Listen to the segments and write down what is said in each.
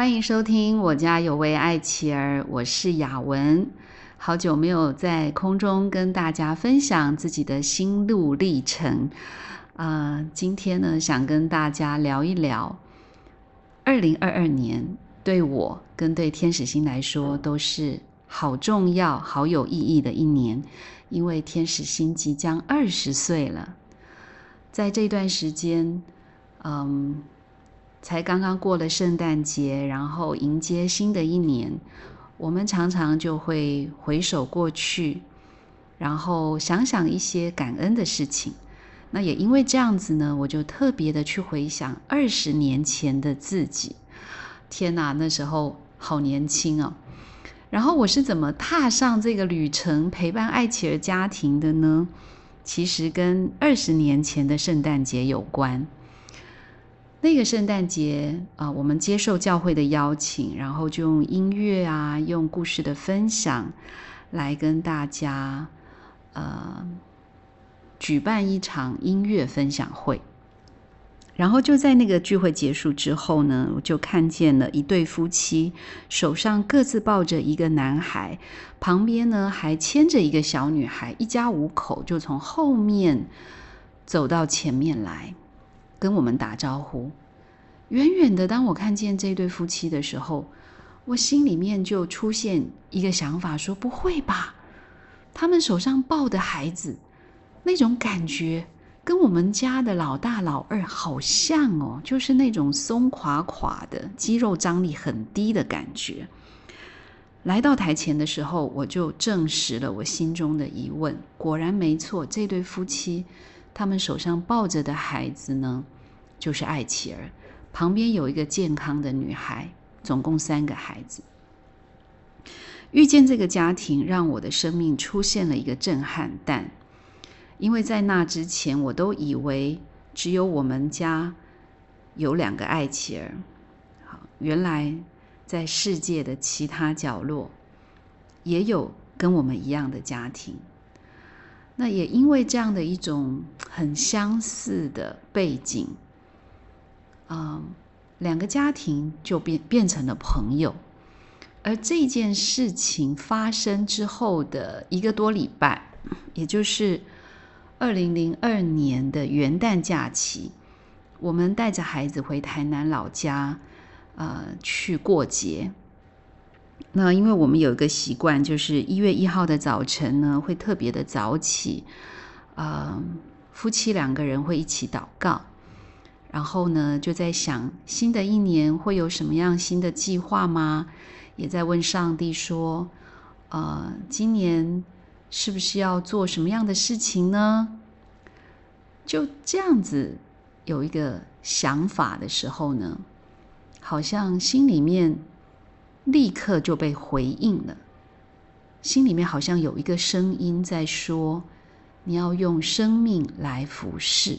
欢迎收听我家有位爱妻儿，我是雅文。好久没有在空中跟大家分享自己的心路历程，啊，今天呢想跟大家聊一聊，二零二二年对我跟对天使星来说都是好重要、好有意义的一年，因为天使星即将二十岁了，在这段时间，嗯。才刚刚过了圣诞节，然后迎接新的一年，我们常常就会回首过去，然后想想一些感恩的事情。那也因为这样子呢，我就特别的去回想二十年前的自己。天哪，那时候好年轻哦！然后我是怎么踏上这个旅程，陪伴爱琪儿家庭的呢？其实跟二十年前的圣诞节有关。那个圣诞节啊，我们接受教会的邀请，然后就用音乐啊，用故事的分享，来跟大家呃举办一场音乐分享会。然后就在那个聚会结束之后呢，我就看见了一对夫妻，手上各自抱着一个男孩，旁边呢还牵着一个小女孩，一家五口就从后面走到前面来。跟我们打招呼，远远的，当我看见这对夫妻的时候，我心里面就出现一个想法：说不会吧？他们手上抱的孩子，那种感觉跟我们家的老大老二好像哦，就是那种松垮垮的，肌肉张力很低的感觉。来到台前的时候，我就证实了我心中的疑问，果然没错，这对夫妻。他们手上抱着的孩子呢，就是艾琪儿，旁边有一个健康的女孩，总共三个孩子。遇见这个家庭，让我的生命出现了一个震撼弹，因为在那之前，我都以为只有我们家有两个爱妻儿。好，原来在世界的其他角落，也有跟我们一样的家庭。那也因为这样的一种很相似的背景，嗯，两个家庭就变变成了朋友。而这件事情发生之后的一个多礼拜，也就是二零零二年的元旦假期，我们带着孩子回台南老家，呃，去过节。那因为我们有一个习惯，就是一月一号的早晨呢，会特别的早起，呃，夫妻两个人会一起祷告，然后呢，就在想新的一年会有什么样新的计划吗？也在问上帝说，呃，今年是不是要做什么样的事情呢？就这样子有一个想法的时候呢，好像心里面。立刻就被回应了，心里面好像有一个声音在说：“你要用生命来服侍。”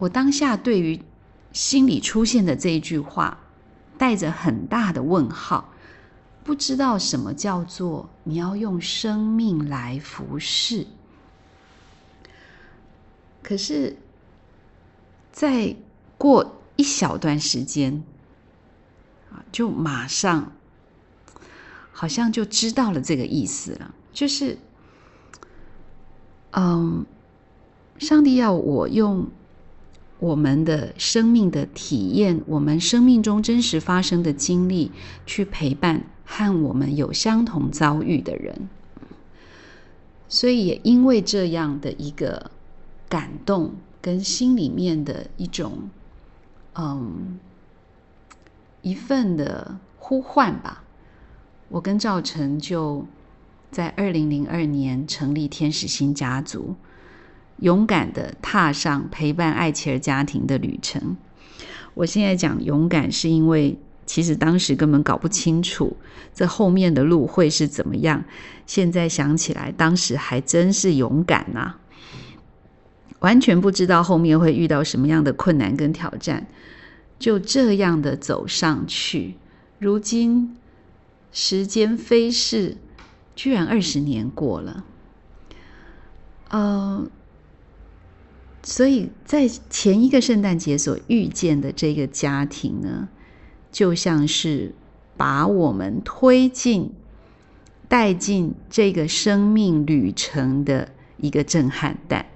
我当下对于心里出现的这一句话，带着很大的问号，不知道什么叫做你要用生命来服侍。可是，在过一小段时间。就马上，好像就知道了这个意思了。就是，嗯，上帝要我用我们的生命的体验，我们生命中真实发生的经历，去陪伴和我们有相同遭遇的人。所以，也因为这样的一个感动，跟心里面的一种，嗯。一份的呼唤吧，我跟赵成就在二零零二年成立天使星家族，勇敢的踏上陪伴爱琪儿家庭的旅程。我现在讲勇敢，是因为其实当时根本搞不清楚这后面的路会是怎么样。现在想起来，当时还真是勇敢呐，完全不知道后面会遇到什么样的困难跟挑战。就这样的走上去，如今时间飞逝，居然二十年过了。呃，所以在前一个圣诞节所遇见的这个家庭呢，就像是把我们推进、带进这个生命旅程的一个震撼弹。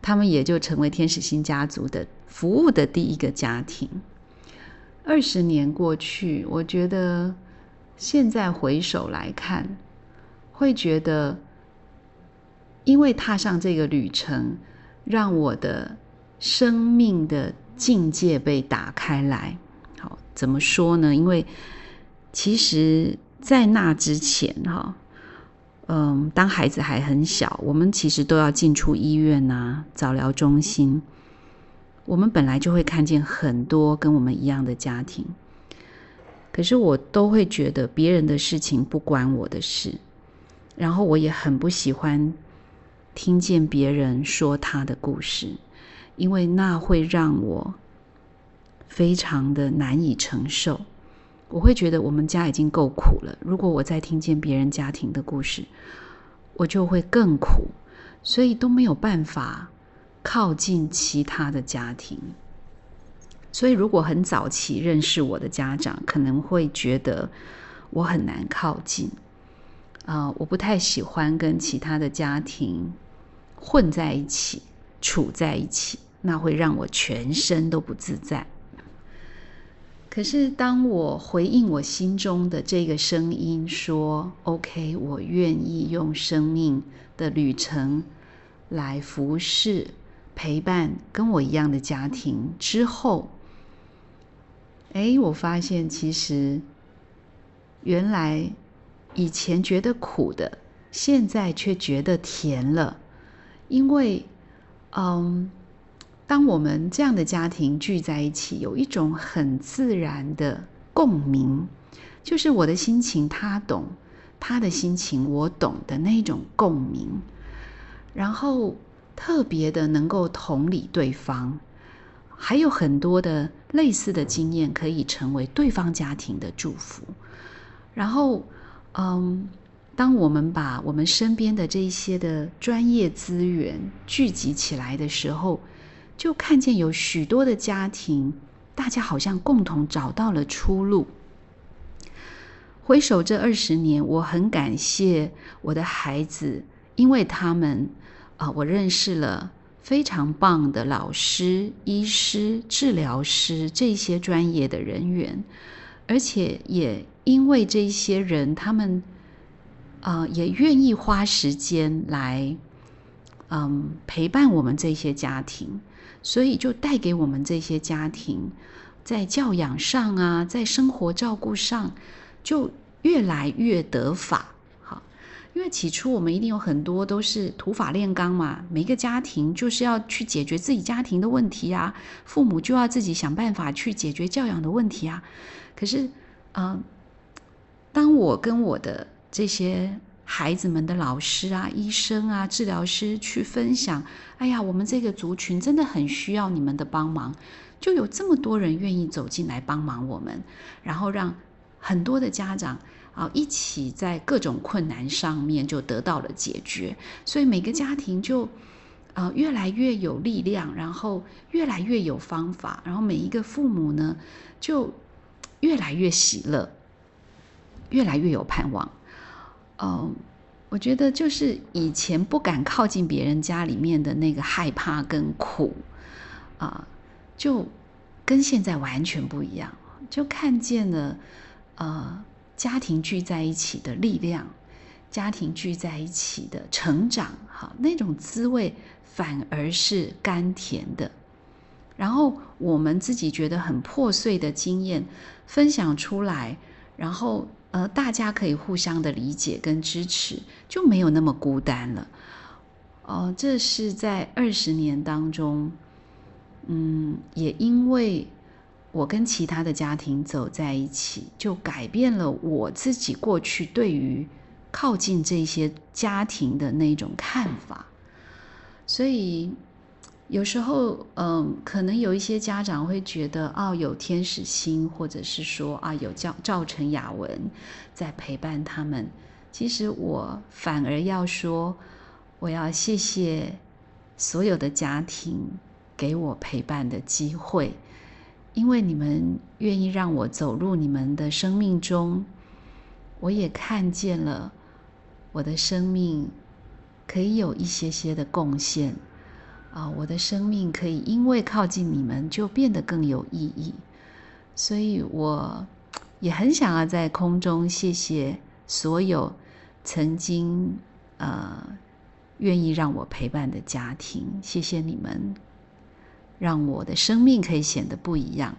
他们也就成为天使星家族的服务的第一个家庭。二十年过去，我觉得现在回首来看，会觉得，因为踏上这个旅程，让我的生命的境界被打开来。好，怎么说呢？因为其实，在那之前，哈。嗯，当孩子还很小，我们其实都要进出医院呐、早疗中心。我们本来就会看见很多跟我们一样的家庭，可是我都会觉得别人的事情不关我的事，然后我也很不喜欢听见别人说他的故事，因为那会让我非常的难以承受。我会觉得我们家已经够苦了，如果我再听见别人家庭的故事，我就会更苦，所以都没有办法靠近其他的家庭。所以，如果很早期认识我的家长，可能会觉得我很难靠近。啊，我不太喜欢跟其他的家庭混在一起、处在一起，那会让我全身都不自在。可是，当我回应我心中的这个声音，说 “OK”，我愿意用生命的旅程来服侍、陪伴跟我一样的家庭之后，哎，我发现其实原来以前觉得苦的，现在却觉得甜了，因为，嗯。当我们这样的家庭聚在一起，有一种很自然的共鸣，就是我的心情他懂，他的心情我懂的那种共鸣，然后特别的能够同理对方，还有很多的类似的经验可以成为对方家庭的祝福。然后，嗯，当我们把我们身边的这些的专业资源聚集起来的时候，就看见有许多的家庭，大家好像共同找到了出路。回首这二十年，我很感谢我的孩子，因为他们啊，我认识了非常棒的老师、医师、治疗师这些专业的人员，而且也因为这些人，他们啊也愿意花时间来嗯陪伴我们这些家庭。所以就带给我们这些家庭，在教养上啊，在生活照顾上，就越来越得法。好，因为起初我们一定有很多都是土法炼钢嘛，每个家庭就是要去解决自己家庭的问题啊，父母就要自己想办法去解决教养的问题啊。可是，嗯，当我跟我的这些。孩子们的老师啊、医生啊、治疗师去分享，哎呀，我们这个族群真的很需要你们的帮忙，就有这么多人愿意走进来帮忙我们，然后让很多的家长啊一起在各种困难上面就得到了解决，所以每个家庭就啊越来越有力量，然后越来越有方法，然后每一个父母呢就越来越喜乐，越来越有盼望。嗯，我觉得就是以前不敢靠近别人家里面的那个害怕跟苦啊，就跟现在完全不一样。就看见了呃家庭聚在一起的力量，家庭聚在一起的成长，哈，那种滋味反而是甘甜的。然后我们自己觉得很破碎的经验分享出来，然后。呃，大家可以互相的理解跟支持，就没有那么孤单了。哦，这是在二十年当中，嗯，也因为我跟其他的家庭走在一起，就改变了我自己过去对于靠近这些家庭的那种看法，所以。有时候，嗯，可能有一些家长会觉得，哦，有天使星，或者是说，啊，有赵赵成雅文在陪伴他们。其实我反而要说，我要谢谢所有的家庭给我陪伴的机会，因为你们愿意让我走入你们的生命中，我也看见了我的生命可以有一些些的贡献啊！我的生命可以因为靠近你们就变得更有意义，所以我也很想要在空中谢谢所有曾经呃愿意让我陪伴的家庭，谢谢你们。让我的生命可以显得不一样。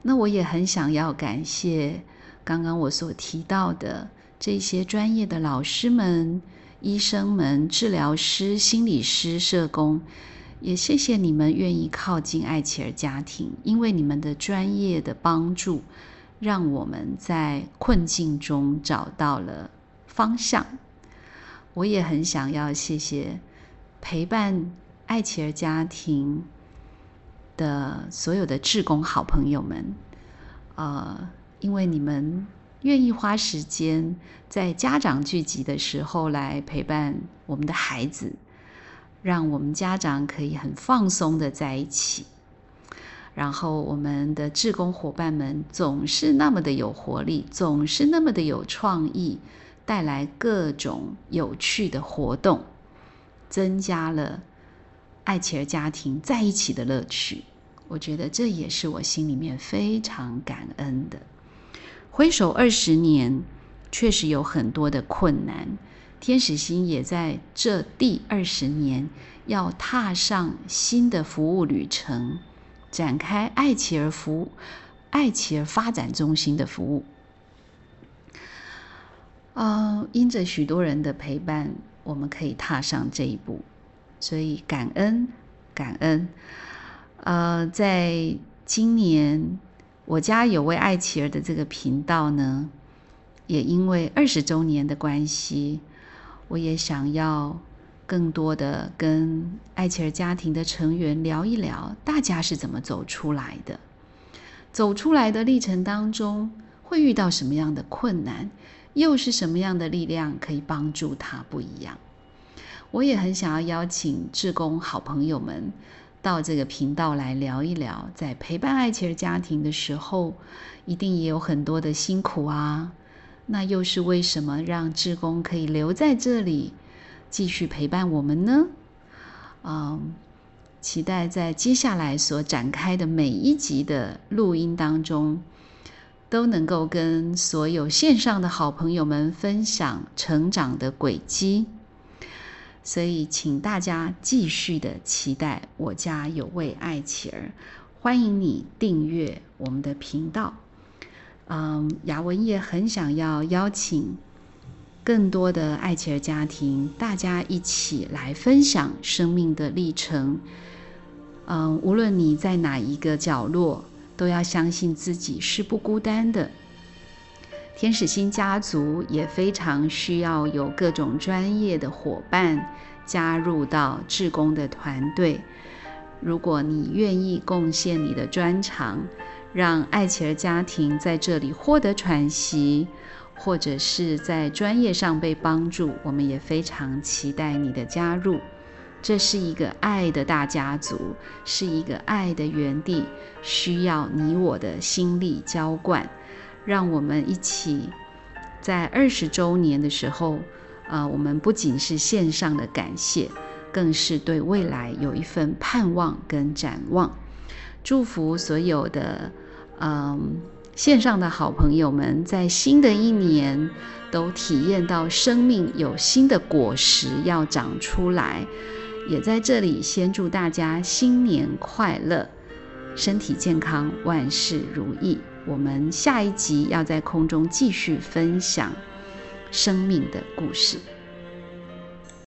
那我也很想要感谢刚刚我所提到的这些专业的老师们、医生们、治疗师、心理师、社工，也谢谢你们愿意靠近爱琪儿家庭，因为你们的专业的帮助，让我们在困境中找到了方向。我也很想要谢谢陪伴。爱琪儿家庭的所有的志工好朋友们，呃，因为你们愿意花时间在家长聚集的时候来陪伴我们的孩子，让我们家长可以很放松的在一起。然后我们的志工伙伴们总是那么的有活力，总是那么的有创意，带来各种有趣的活动，增加了。爱琪儿家庭在一起的乐趣，我觉得这也是我心里面非常感恩的。挥手二十年，确实有很多的困难。天使星也在这第二十年要踏上新的服务旅程，展开爱琪儿服务、爱琪儿发展中心的服务。啊，因着许多人的陪伴，我们可以踏上这一步。所以感恩，感恩。呃，在今年，我家有位爱琪儿的这个频道呢，也因为二十周年的关系，我也想要更多的跟爱琪儿家庭的成员聊一聊，大家是怎么走出来的，走出来的历程当中会遇到什么样的困难，又是什么样的力量可以帮助他不一样。我也很想要邀请志工好朋友们到这个频道来聊一聊，在陪伴爱琪儿家庭的时候，一定也有很多的辛苦啊。那又是为什么让志工可以留在这里继续陪伴我们呢？嗯，期待在接下来所展开的每一集的录音当中，都能够跟所有线上的好朋友们分享成长的轨迹。所以，请大家继续的期待我家有位爱琪儿，欢迎你订阅我们的频道。嗯，雅文也很想要邀请更多的爱琪儿家庭，大家一起来分享生命的历程。嗯，无论你在哪一个角落，都要相信自己是不孤单的。天使星家族也非常需要有各种专业的伙伴加入到志工的团队。如果你愿意贡献你的专长，让爱琪儿家庭在这里获得喘息，或者是在专业上被帮助，我们也非常期待你的加入。这是一个爱的大家族，是一个爱的园地，需要你我的心力浇灌。让我们一起在二十周年的时候，呃，我们不仅是线上的感谢，更是对未来有一份盼望跟展望。祝福所有的嗯线上的好朋友们，在新的一年都体验到生命有新的果实要长出来。也在这里先祝大家新年快乐，身体健康，万事如意。我们下一集要在空中继续分享生命的故事。